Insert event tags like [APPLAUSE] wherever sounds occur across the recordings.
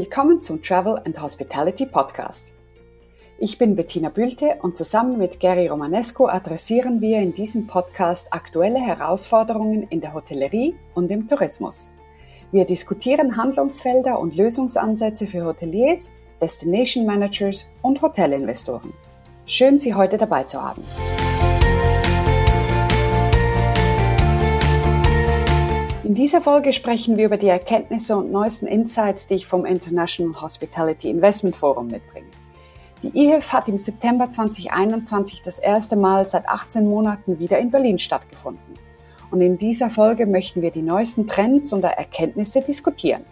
Willkommen zum Travel and Hospitality Podcast. Ich bin Bettina Bülte und zusammen mit Gary Romanesco adressieren wir in diesem Podcast aktuelle Herausforderungen in der Hotellerie und im Tourismus. Wir diskutieren Handlungsfelder und Lösungsansätze für Hoteliers, Destination Managers und Hotelinvestoren. Schön, Sie heute dabei zu haben. Dieser Folge sprechen wir über die Erkenntnisse und neuesten Insights, die ich vom International Hospitality Investment Forum mitbringe. Die IHIF hat im September 2021 das erste Mal seit 18 Monaten wieder in Berlin stattgefunden. Und in dieser Folge möchten wir die neuesten Trends und Erkenntnisse diskutieren.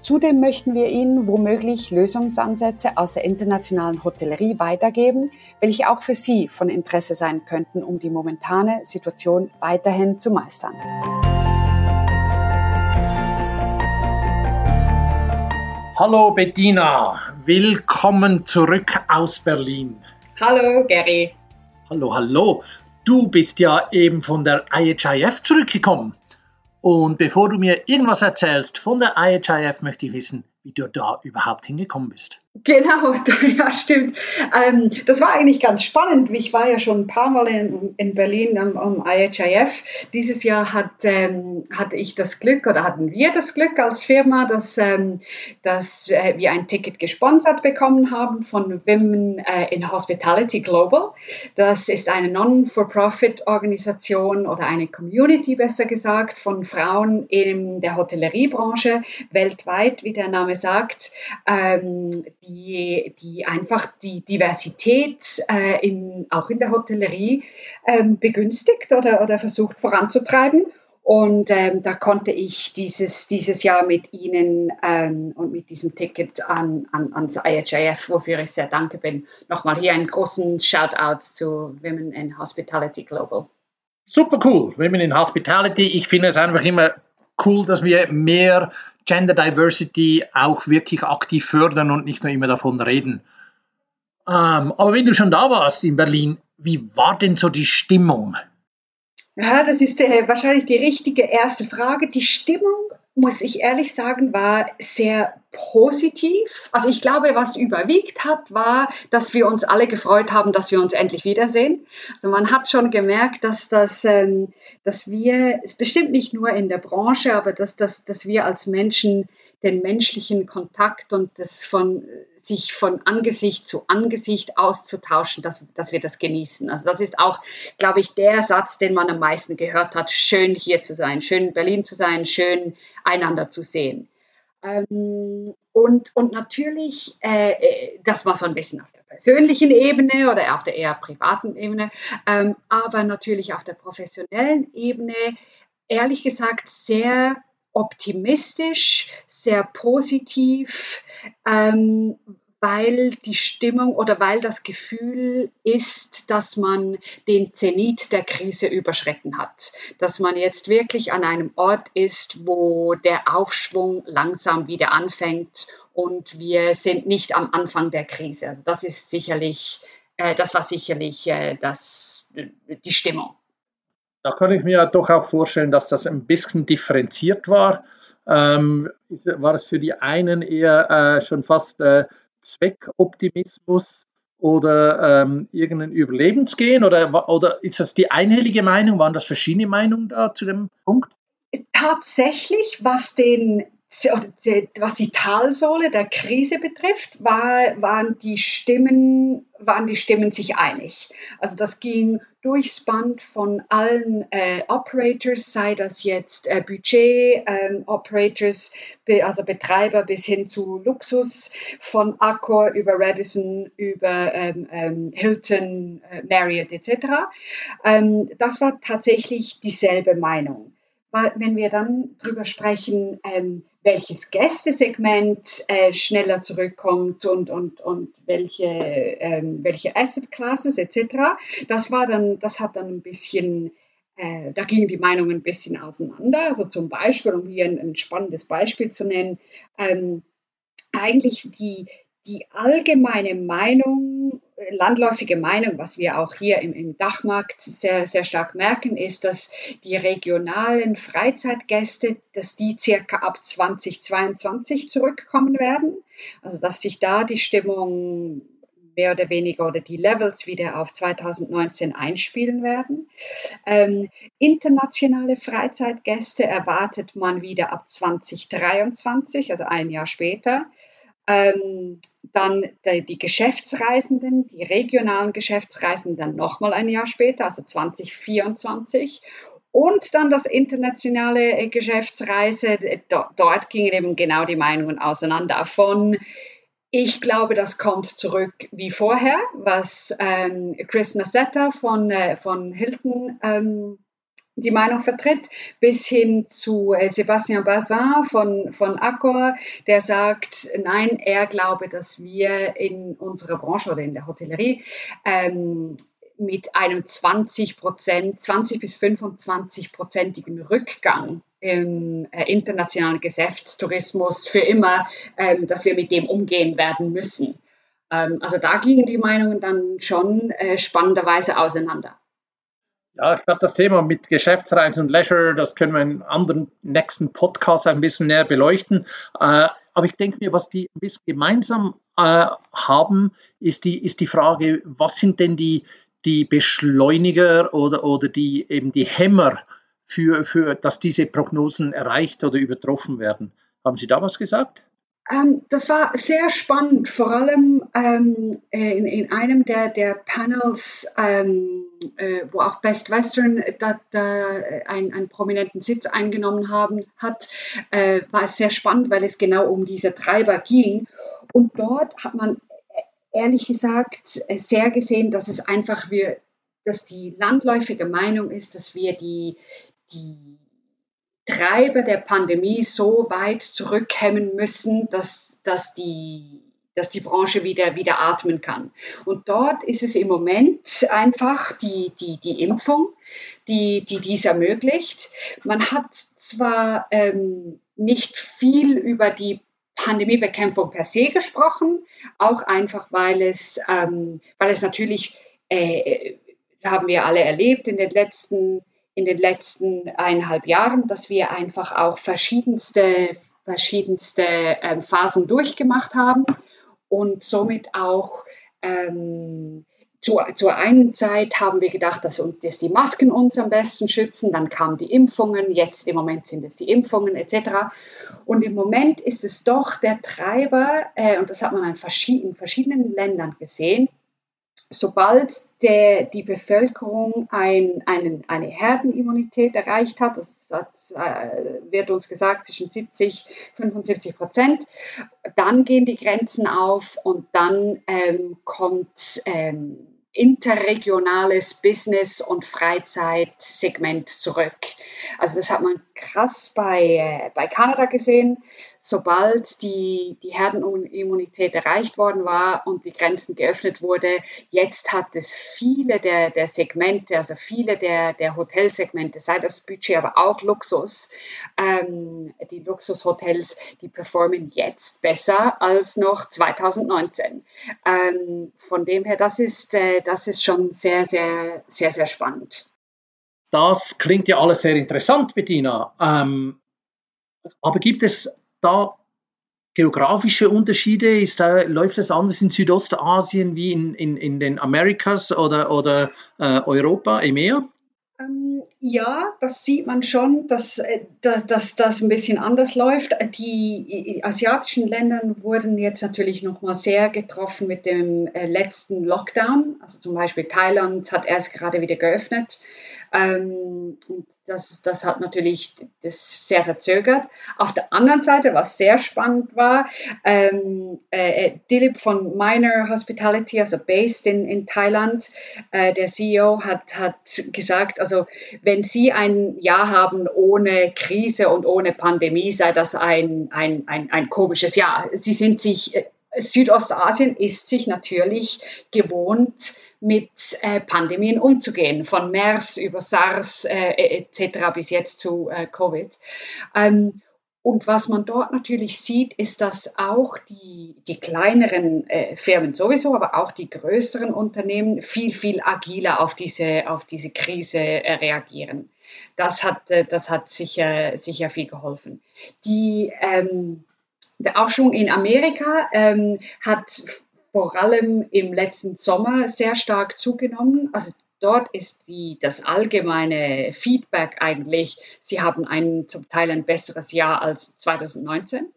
Zudem möchten wir Ihnen womöglich Lösungsansätze aus der internationalen Hotellerie weitergeben, welche auch für Sie von Interesse sein könnten, um die momentane Situation weiterhin zu meistern. Hallo Bettina, willkommen zurück aus Berlin. Hallo Gary. Hallo, hallo. Du bist ja eben von der IHIF zurückgekommen. Und bevor du mir irgendwas erzählst von der IHIF, möchte ich wissen, wie du da überhaupt hingekommen bist. Genau, [LAUGHS] ja, stimmt. Ähm, das war eigentlich ganz spannend. Ich war ja schon ein paar Mal in, in Berlin am, am IHIF. Dieses Jahr hat, ähm, hatte ich das Glück oder hatten wir das Glück als Firma, dass, ähm, dass äh, wir ein Ticket gesponsert bekommen haben von Women äh, in Hospitality Global. Das ist eine Non-for-Profit-Organisation oder eine Community, besser gesagt, von Frauen in der Hotelleriebranche weltweit, wie der Name sagt. Die, die einfach die Diversität äh, in, auch in der Hotellerie ähm, begünstigt oder, oder versucht voranzutreiben. Und ähm, da konnte ich dieses, dieses Jahr mit Ihnen ähm, und mit diesem Ticket an, an, ans IHIF, wofür ich sehr dankbar bin, nochmal hier einen großen Shoutout zu Women in Hospitality Global. Super cool, Women in Hospitality. Ich finde es einfach immer cool, dass wir mehr Gender Diversity auch wirklich aktiv fördern und nicht nur immer davon reden. Ähm, aber wenn du schon da warst in Berlin, wie war denn so die Stimmung? Ja, das ist äh, wahrscheinlich die richtige erste Frage. Die Stimmung muss ich ehrlich sagen, war sehr positiv. Also ich glaube, was überwiegt hat, war, dass wir uns alle gefreut haben, dass wir uns endlich wiedersehen. Also man hat schon gemerkt, dass das, ähm, dass wir, es bestimmt nicht nur in der Branche, aber dass, dass, dass wir als Menschen den menschlichen Kontakt und das von sich von Angesicht zu Angesicht auszutauschen, dass, dass wir das genießen. Also das ist auch, glaube ich, der Satz, den man am meisten gehört hat. Schön hier zu sein, schön in Berlin zu sein, schön einander zu sehen. Ähm, und, und natürlich, äh, äh, das war so ein bisschen auf der persönlichen Ebene oder auf der eher privaten Ebene, ähm, aber natürlich auf der professionellen Ebene, ehrlich gesagt, sehr optimistisch, sehr positiv, ähm, weil die Stimmung oder weil das Gefühl ist, dass man den Zenit der Krise überschritten hat, dass man jetzt wirklich an einem Ort ist, wo der Aufschwung langsam wieder anfängt und wir sind nicht am Anfang der Krise. Das ist sicherlich, äh, das war sicherlich äh, das, die Stimmung. Da kann ich mir doch auch vorstellen, dass das ein bisschen differenziert war. Ähm, war es für die einen eher äh, schon fast äh, Zweckoptimismus oder ähm, irgendein Überlebensgehen oder, oder ist das die einhellige Meinung? Waren das verschiedene Meinungen da zu dem Punkt? Tatsächlich, was den was die Talsohle der Krise betrifft, war, waren, die Stimmen, waren die Stimmen sich einig. Also das ging durchs Band von allen äh, Operators, sei das jetzt äh, Budget-Operators, ähm, also Betreiber bis hin zu Luxus, von Accor über Radisson, über ähm, ähm, Hilton, äh, Marriott etc. Ähm, das war tatsächlich dieselbe Meinung wenn wir dann darüber sprechen, ähm, welches Gästesegment äh, schneller zurückkommt und, und, und welche, ähm, welche Asset Classes etc. Das war dann, das hat dann ein bisschen, äh, da gingen die Meinungen ein bisschen auseinander. Also zum Beispiel, um hier ein, ein spannendes Beispiel zu nennen, ähm, eigentlich die, die allgemeine Meinung landläufige Meinung, was wir auch hier im, im, Dachmarkt sehr, sehr stark merken, ist, dass die regionalen Freizeitgäste, dass die circa ab 2022 zurückkommen werden. Also dass sich da die Stimmung mehr oder weniger oder die Levels wieder auf 2019 einspielen werden. Ähm, internationale Freizeitgäste erwartet man wieder ab 2023, also ein Jahr später. Ähm, dann die, die, Geschäftsreisenden, die regionalen Geschäftsreisenden nochmal ein Jahr später, also 2024. Und dann das internationale äh, Geschäftsreise, dort gingen eben genau die Meinungen auseinander von ich glaube, das kommt zurück wie vorher, was ähm, Chris Nassetta von, äh, von Hilton ähm, die Meinung vertritt, bis hin zu äh, Sebastian Bazin von, von Accor, der sagt, nein, er glaube, dass wir in unserer Branche oder in der Hotellerie ähm, mit einem 20 Prozent, 20 bis 25 prozentigen Rückgang im äh, internationalen Geschäftstourismus für immer, ähm, dass wir mit dem umgehen werden müssen. Ähm, also da gingen die Meinungen dann schon äh, spannenderweise auseinander. Ja, ich glaube, das Thema mit Geschäftsreisen und Leisure, das können wir in anderen nächsten Podcasts ein bisschen näher beleuchten. Äh, aber ich denke mir, was die ein bisschen gemeinsam äh, haben, ist die, ist die Frage, was sind denn die, die Beschleuniger oder, oder die, eben die Hämmer, für, für, dass diese Prognosen erreicht oder übertroffen werden? Haben Sie da was gesagt? Ähm, das war sehr spannend, vor allem ähm, in, in, einem der, der Panels, ähm, äh, wo auch Best Western da, da einen, einen, prominenten Sitz eingenommen haben, hat, äh, war es sehr spannend, weil es genau um diese Treiber ging. Und dort hat man äh, ehrlich gesagt sehr gesehen, dass es einfach wir, dass die landläufige Meinung ist, dass wir die, die Treiber der Pandemie so weit zurückhemmen müssen, dass, dass, die, dass die Branche wieder, wieder atmen kann. Und dort ist es im Moment einfach die, die, die Impfung, die, die dies ermöglicht. Man hat zwar ähm, nicht viel über die Pandemiebekämpfung per se gesprochen, auch einfach, weil es, ähm, weil es natürlich, äh, haben wir alle erlebt in den letzten in den letzten eineinhalb Jahren, dass wir einfach auch verschiedenste, verschiedenste ähm, Phasen durchgemacht haben und somit auch ähm, zu, zur einen Zeit haben wir gedacht, dass, dass die Masken uns am besten schützen, dann kamen die Impfungen, jetzt im Moment sind es die Impfungen etc. Und im Moment ist es doch der Treiber, äh, und das hat man in verschiedenen, verschiedenen Ländern gesehen, sobald der, die Bevölkerung ein, einen, eine Herdenimmunität erreicht hat, das hat, äh, wird uns gesagt zwischen 70 und 75 Prozent, dann gehen die Grenzen auf und dann ähm, kommt ähm, interregionales Business- und Freizeitsegment zurück. Also das hat man krass bei, äh, bei Kanada gesehen. Sobald die, die Herdenimmunität erreicht worden war und die Grenzen geöffnet wurde, jetzt hat es viele der, der Segmente, also viele der, der Hotelsegmente, sei das Budget, aber auch Luxus, ähm, die Luxushotels, die performen jetzt besser als noch 2019. Ähm, von dem her, das ist, äh, das ist schon sehr, sehr, sehr, sehr spannend. Das klingt ja alles sehr interessant, Bettina. Ähm, aber gibt es da geografische Unterschiede? Ist da, läuft das anders in Südostasien wie in, in, in den Amerikas oder, oder äh, Europa, EMEA? Ähm, ja, das sieht man schon, dass, äh, dass, dass das ein bisschen anders läuft. Die asiatischen Länder wurden jetzt natürlich nochmal sehr getroffen mit dem äh, letzten Lockdown. Also zum Beispiel Thailand hat erst gerade wieder geöffnet. Ähm, das, das hat natürlich das sehr verzögert. Auf der anderen Seite, was sehr spannend war, ähm, äh, äh, Dilip von Minor Hospitality, also based in, in Thailand, äh, der CEO hat, hat gesagt, also wenn Sie ein Jahr haben ohne Krise und ohne Pandemie, sei das ein, ein, ein, ein komisches Jahr. Sie sind sich, äh, Südostasien ist sich natürlich gewohnt, mit äh, Pandemien umzugehen, von MERS über SARS äh, etc. bis jetzt zu äh, Covid. Ähm, und was man dort natürlich sieht, ist, dass auch die, die kleineren äh, Firmen sowieso, aber auch die größeren Unternehmen viel, viel agiler auf diese, auf diese Krise äh, reagieren. Das hat, äh, das hat sicher, sicher viel geholfen. Die, ähm, der Aufschwung in Amerika ähm, hat vor allem im letzten Sommer sehr stark zugenommen. Also dort ist die, das allgemeine Feedback eigentlich, sie haben ein zum Teil ein besseres Jahr als 2019.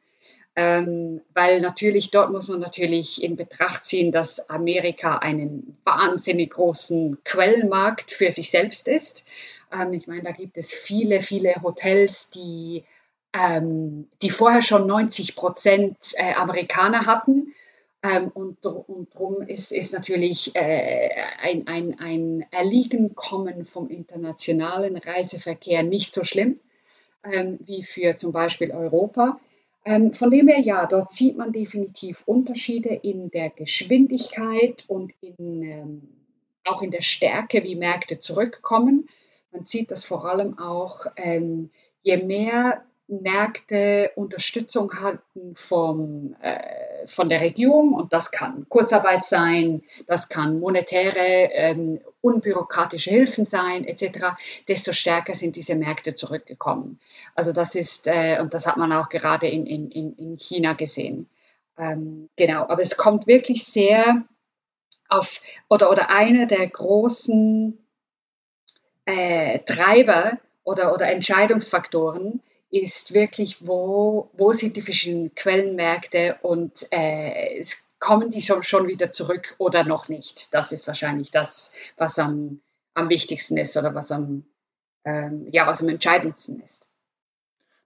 Ähm, weil natürlich dort muss man natürlich in Betracht ziehen, dass Amerika einen wahnsinnig großen Quellenmarkt für sich selbst ist. Ähm, ich meine, da gibt es viele, viele Hotels, die, ähm, die vorher schon 90 Prozent äh, Amerikaner hatten ähm, und, und darum ist, ist natürlich äh, ein, ein, ein Erliegen kommen vom internationalen Reiseverkehr nicht so schlimm ähm, wie für zum Beispiel Europa. Ähm, von dem her, ja, dort sieht man definitiv Unterschiede in der Geschwindigkeit und in, ähm, auch in der Stärke, wie Märkte zurückkommen. Man sieht das vor allem auch, ähm, je mehr Märkte Unterstützung hatten vom, äh, von der Regierung und das kann Kurzarbeit sein, das kann monetäre, ähm, unbürokratische Hilfen sein etc., desto stärker sind diese Märkte zurückgekommen. Also das ist, äh, und das hat man auch gerade in, in, in China gesehen. Ähm, genau, aber es kommt wirklich sehr auf, oder, oder einer der großen äh, Treiber oder, oder Entscheidungsfaktoren ist wirklich, wo, wo sind die verschiedenen Quellenmärkte und äh, kommen die schon, schon wieder zurück oder noch nicht. Das ist wahrscheinlich das, was am, am wichtigsten ist oder was am, ähm, ja, was am entscheidendsten ist.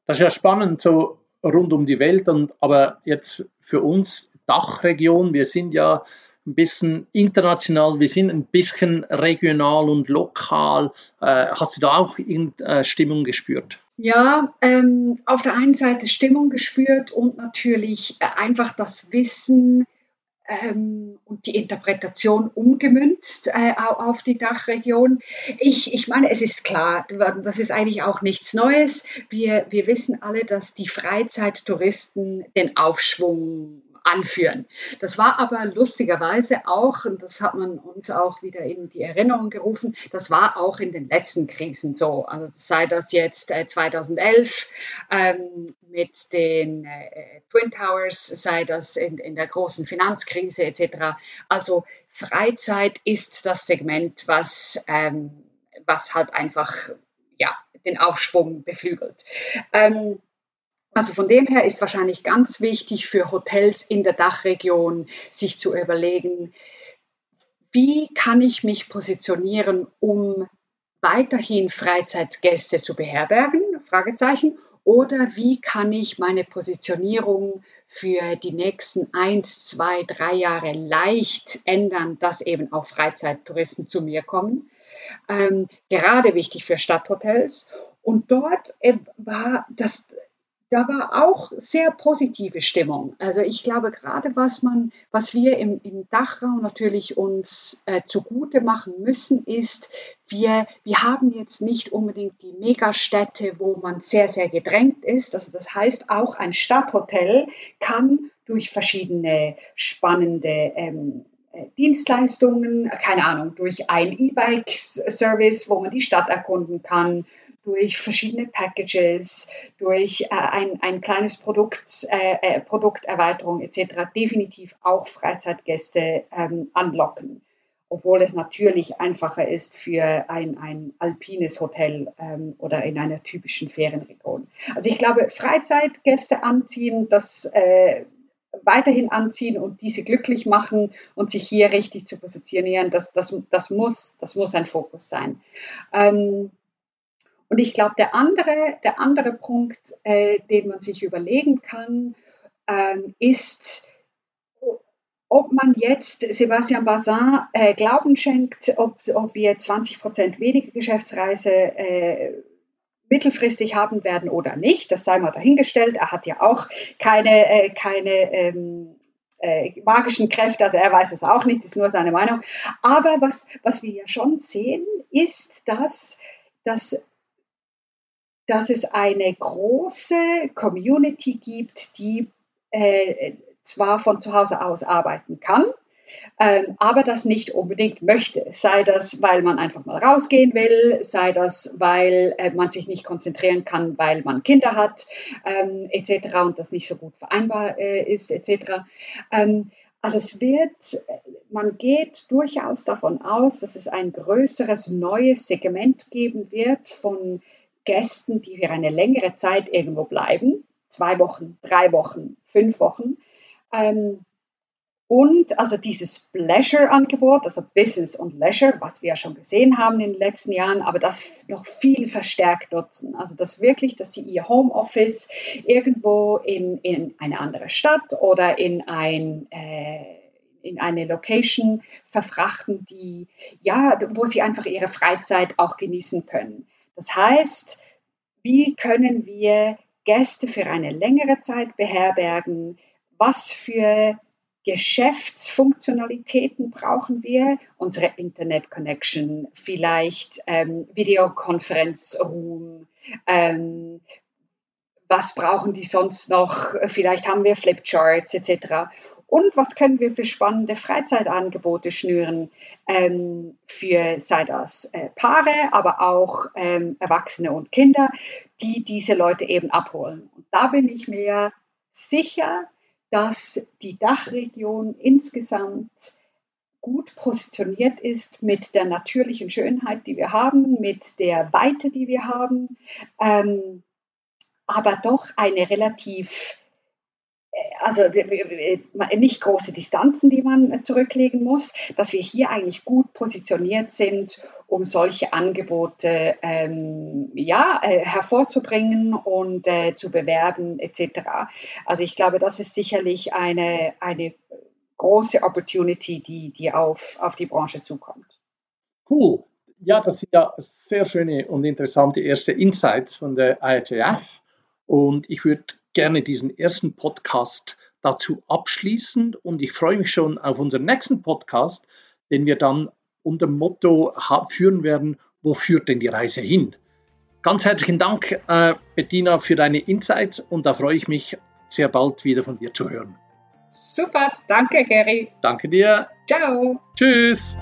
Das ist ja spannend, so rund um die Welt, und, aber jetzt für uns Dachregion, wir sind ja ein bisschen international, wir sind ein bisschen regional und lokal. Äh, hast du da auch äh, Stimmung gespürt? Ja, ähm, auf der einen Seite Stimmung gespürt und natürlich äh, einfach das Wissen ähm, und die Interpretation umgemünzt äh, auf die Dachregion. Ich, ich meine, es ist klar, das ist eigentlich auch nichts Neues. Wir, wir wissen alle, dass die Freizeittouristen den Aufschwung anführen. Das war aber lustigerweise auch, und das hat man uns auch wieder in die Erinnerung gerufen, das war auch in den letzten Krisen so. Also sei das jetzt äh, 2011 ähm, mit den äh, Twin Towers, sei das in, in der großen Finanzkrise etc. Also Freizeit ist das Segment, was, ähm, was halt einfach ja, den Aufschwung beflügelt. Ähm, also von dem her ist wahrscheinlich ganz wichtig für Hotels in der Dachregion, sich zu überlegen, wie kann ich mich positionieren, um weiterhin Freizeitgäste zu beherbergen? Fragezeichen. Oder wie kann ich meine Positionierung für die nächsten eins, zwei, drei Jahre leicht ändern, dass eben auch Freizeittouristen zu mir kommen? Ähm, gerade wichtig für Stadthotels. Und dort äh, war das da war auch sehr positive Stimmung. Also ich glaube gerade, was man, was wir im, im Dachraum natürlich uns äh, zugute machen müssen, ist, wir, wir haben jetzt nicht unbedingt die Megastädte, wo man sehr, sehr gedrängt ist. Also das heißt, auch ein Stadthotel kann durch verschiedene spannende ähm, äh, Dienstleistungen, keine Ahnung, durch ein E-Bike-Service, wo man die Stadt erkunden kann, durch verschiedene Packages, durch äh, ein, ein kleines Produkt, äh, äh Produkterweiterung etc. definitiv auch Freizeitgäste ähm, anlocken. Obwohl es natürlich einfacher ist für ein, ein alpines Hotel ähm, oder in einer typischen Ferienregion. Also ich glaube, Freizeitgäste anziehen, das äh, weiterhin anziehen und diese glücklich machen und sich hier richtig zu positionieren, das, das, das, muss, das muss ein Fokus sein. Ähm, und ich glaube, der andere, der andere Punkt, äh, den man sich überlegen kann, ähm, ist, ob man jetzt Sebastian Bazin äh, Glauben schenkt, ob, ob wir 20 Prozent weniger Geschäftsreise äh, mittelfristig haben werden oder nicht. Das sei mal dahingestellt. Er hat ja auch keine, äh, keine ähm, äh, magischen Kräfte, also er weiß es auch nicht, ist nur seine Meinung. Aber was, was wir ja schon sehen, ist, dass, dass dass es eine große Community gibt, die äh, zwar von zu Hause aus arbeiten kann, ähm, aber das nicht unbedingt möchte. Sei das, weil man einfach mal rausgehen will, sei das, weil äh, man sich nicht konzentrieren kann, weil man Kinder hat, ähm, etc. und das nicht so gut vereinbar äh, ist, etc. Ähm, also es wird, man geht durchaus davon aus, dass es ein größeres neues Segment geben wird von Gästen, die für eine längere Zeit irgendwo bleiben, zwei Wochen, drei Wochen, fünf Wochen. Ähm, und also dieses Pleasure-Angebot, also Business und Leisure, was wir ja schon gesehen haben in den letzten Jahren, aber das noch viel verstärkt nutzen. Also das wirklich, dass sie ihr Homeoffice irgendwo in, in eine andere Stadt oder in ein äh, in eine Location verfrachten, die ja, wo sie einfach ihre Freizeit auch genießen können. Das heißt, wie können wir Gäste für eine längere Zeit beherbergen? Was für Geschäftsfunktionalitäten brauchen wir, unsere Internet-Connection, vielleicht ähm, Videokonferenzroom, ähm, was brauchen die sonst noch, vielleicht haben wir Flipcharts etc. Und was können wir für spannende Freizeitangebote schnüren ähm, für, sei das äh, Paare, aber auch ähm, Erwachsene und Kinder, die diese Leute eben abholen. Und da bin ich mir sicher, dass die Dachregion insgesamt gut positioniert ist mit der natürlichen Schönheit, die wir haben, mit der Weite, die wir haben, ähm, aber doch eine relativ also nicht große Distanzen, die man zurücklegen muss, dass wir hier eigentlich gut positioniert sind, um solche Angebote ähm, ja, äh, hervorzubringen und äh, zu bewerben etc. Also ich glaube, das ist sicherlich eine, eine große Opportunity, die, die auf, auf die Branche zukommt. Cool. Ja, das sind ja sehr schöne und interessante erste Insights von der IHF. Und ich würde gerne diesen ersten Podcast dazu abschließen und ich freue mich schon auf unseren nächsten Podcast, den wir dann unter dem Motto führen werden, wo führt denn die Reise hin? Ganz herzlichen Dank, äh, Bettina, für deine Insights und da freue ich mich sehr bald wieder von dir zu hören. Super, danke Gary. Danke dir. Ciao. Tschüss.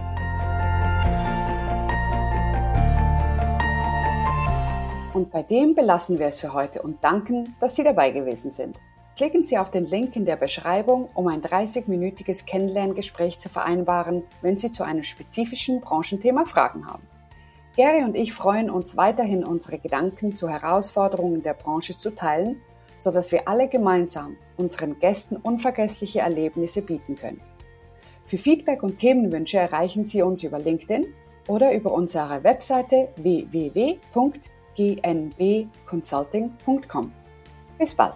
Und bei dem belassen wir es für heute und danken, dass Sie dabei gewesen sind. Klicken Sie auf den Link in der Beschreibung, um ein 30-minütiges Kennenlerngespräch zu vereinbaren, wenn Sie zu einem spezifischen Branchenthema Fragen haben. Gary und ich freuen uns weiterhin, unsere Gedanken zu Herausforderungen der Branche zu teilen, sodass wir alle gemeinsam unseren Gästen unvergessliche Erlebnisse bieten können. Für Feedback und Themenwünsche erreichen Sie uns über LinkedIn oder über unsere Webseite www.gnbconsulting.com. Bis bald!